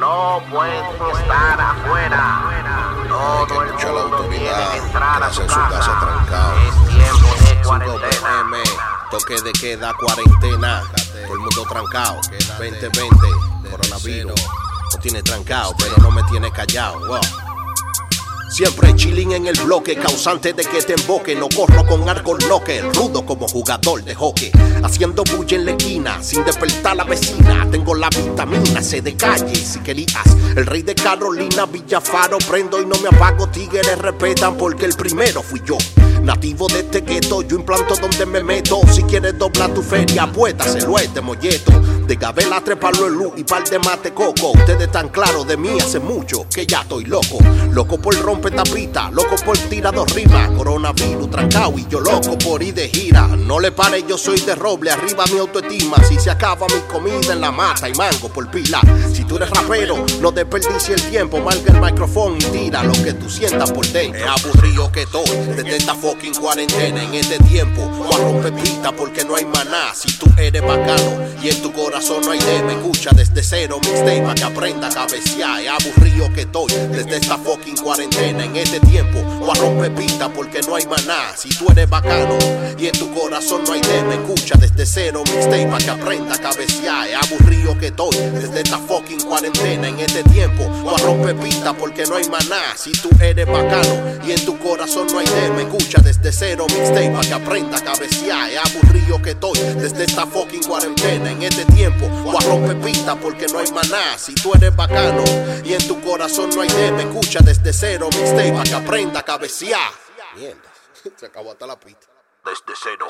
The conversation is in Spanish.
no pueden estar afuera. Todo el mundo tiene autoridad, que entrar a su casa casa. trancado. Es tiempo de 5 cuarentena. PM, toque de queda, cuarentena. Todo el mundo trancado. 2020, coronavirus. No tiene trancado, pero no me tiene callado. Siempre chilling en el bloque, causante de que te emboque. No corro con arco loque, rudo como jugador de hockey. Haciendo bulla en la esquina, sin despertar la vecina. Tengo la vitamina C de calle, si querías. El rey de Carolina, Villafaro, prendo y no me apago. Tigres respetan porque el primero fui yo. Nativo de este gueto, yo implanto donde me meto. Si quieres doblar tu feria, puétaselo a este molleto. De Gabela, trepalo en luz y par de mate coco. Ustedes están claros de mí hace mucho que ya estoy loco. Loco por romper tapita, loco por tirar dos rimas. Coronavirus trancado y yo loco por ir de gira. No le pare, yo soy de roble, arriba mi autoestima. Si se acaba mi comida en la mata y mango por pila. Si tú eres rapero, no desperdicie el tiempo. Marca el micrófono y tira lo que tú sientas por dentro. Es aburrido que estoy desde esta fucking cuarentena en este tiempo. Voy a romper pista porque no hay maná. Si tú eres bacano y en tu corazón no hay de me escucha desde cero mixtape para que aprenda a cabecear. Aburrido que estoy desde esta fucking cuarentena en este tiempo. Voy a romper pista porque no hay maná. Si tú eres bacano y en tu corazón no hay de me escucha desde cero mixtape para que aprenda a cabecear. Aburrido que estoy desde esta fucking cuarentena en este tiempo. Voy a romper pista porque no hay maná. Si tú eres bacano y en tu corazón no hay de me escucha desde cero mixtape para que aprenda a cabecear. Aburrido que estoy desde esta fucking cuarentena en este tiempo. Voy a romper pista porque no hay maná. Si tú eres bacano y en tu corazón no hay de me escucha desde cero mixtape para que aprenda a cabecear. Mierda, se acabó hasta la pista. Desde cero.